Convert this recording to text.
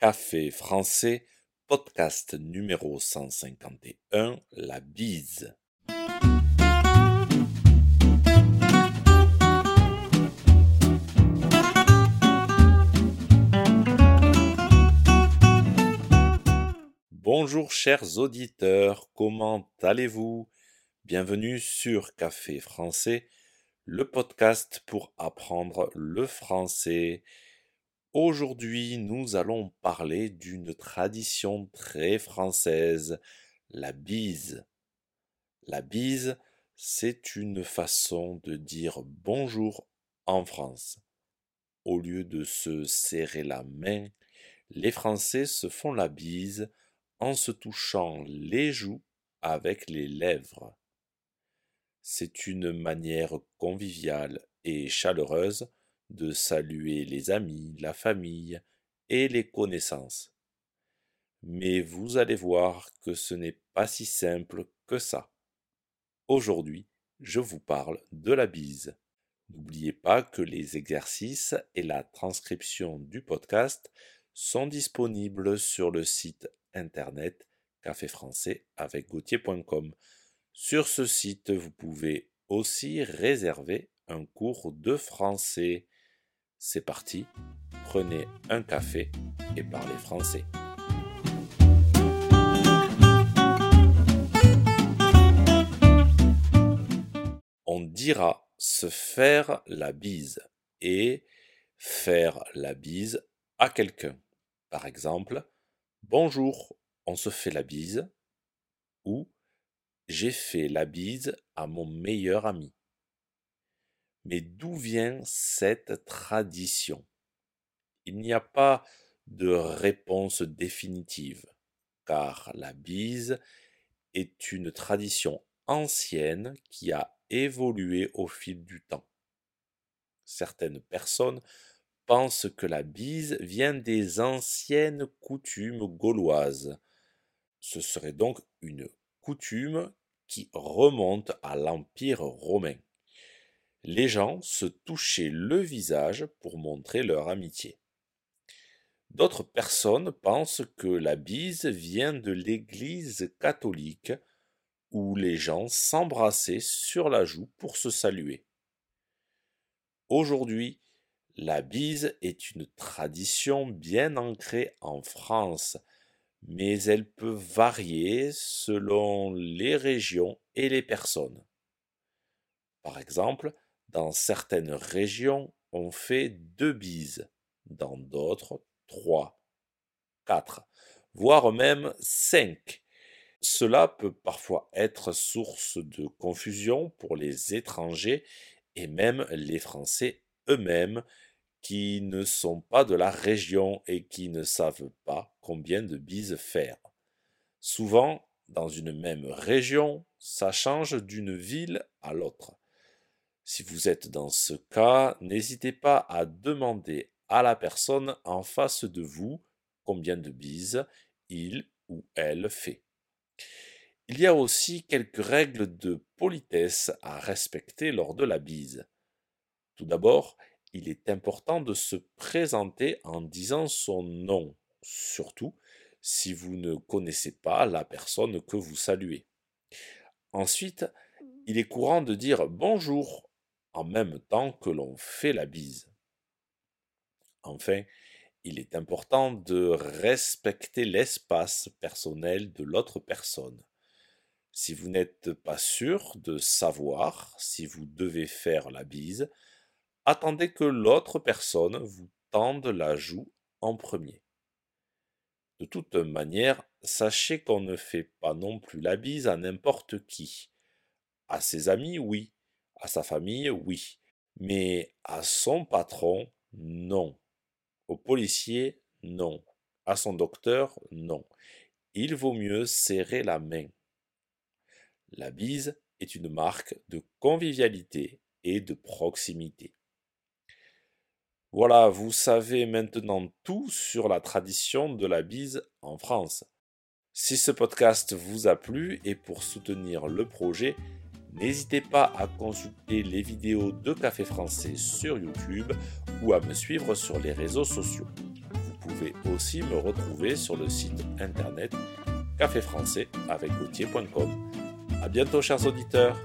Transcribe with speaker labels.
Speaker 1: Café français, podcast numéro 151, la bise. Bonjour chers auditeurs, comment allez-vous? Bienvenue sur Café français, le podcast pour apprendre le français. Aujourd'hui, nous allons parler d'une tradition très française, la bise. La bise, c'est une façon de dire bonjour en France. Au lieu de se serrer la main, les Français se font la bise en se touchant les joues avec les lèvres. C'est une manière conviviale et chaleureuse de saluer les amis, la famille et les connaissances. Mais vous allez voir que ce n'est pas si simple que ça. Aujourd'hui, je vous parle de la bise. N'oubliez pas que les exercices et la transcription du podcast sont disponibles sur le site internet café français avec gauthier.com. Sur ce site, vous pouvez aussi réserver un cours de français. C'est parti, prenez un café et parlez français. On dira se faire la bise et faire la bise à quelqu'un. Par exemple, bonjour, on se fait la bise ou j'ai fait la bise à mon meilleur ami. Mais d'où vient cette tradition? Il n'y a pas de réponse définitive, car la bise est une tradition ancienne qui a évolué au fil du temps. Certaines personnes pensent que la bise vient des anciennes coutumes gauloises. Ce serait donc une coutume qui remonte à l'Empire romain les gens se touchaient le visage pour montrer leur amitié. D'autres personnes pensent que la bise vient de l'Église catholique, où les gens s'embrassaient sur la joue pour se saluer. Aujourd'hui, la bise est une tradition bien ancrée en France, mais elle peut varier selon les régions et les personnes. Par exemple, dans certaines régions, on fait deux bises, dans d'autres trois, quatre, voire même cinq. Cela peut parfois être source de confusion pour les étrangers et même les Français eux-mêmes qui ne sont pas de la région et qui ne savent pas combien de bises faire. Souvent, dans une même région, ça change d'une ville à l'autre. Si vous êtes dans ce cas, n'hésitez pas à demander à la personne en face de vous combien de bises il ou elle fait. Il y a aussi quelques règles de politesse à respecter lors de la bise. Tout d'abord, il est important de se présenter en disant son nom, surtout si vous ne connaissez pas la personne que vous saluez. Ensuite, il est courant de dire bonjour en même temps que l'on fait la bise. Enfin, il est important de respecter l'espace personnel de l'autre personne. Si vous n'êtes pas sûr de savoir si vous devez faire la bise, attendez que l'autre personne vous tende la joue en premier. De toute manière, sachez qu'on ne fait pas non plus la bise à n'importe qui. À ses amis, oui, à sa famille, oui. Mais à son patron, non. Au policier, non. À son docteur, non. Il vaut mieux serrer la main. La bise est une marque de convivialité et de proximité. Voilà, vous savez maintenant tout sur la tradition de la bise en France. Si ce podcast vous a plu et pour soutenir le projet, N'hésitez pas à consulter les vidéos de Café Français sur YouTube ou à me suivre sur les réseaux sociaux. Vous pouvez aussi me retrouver sur le site internet caféfrançais avec A bientôt chers auditeurs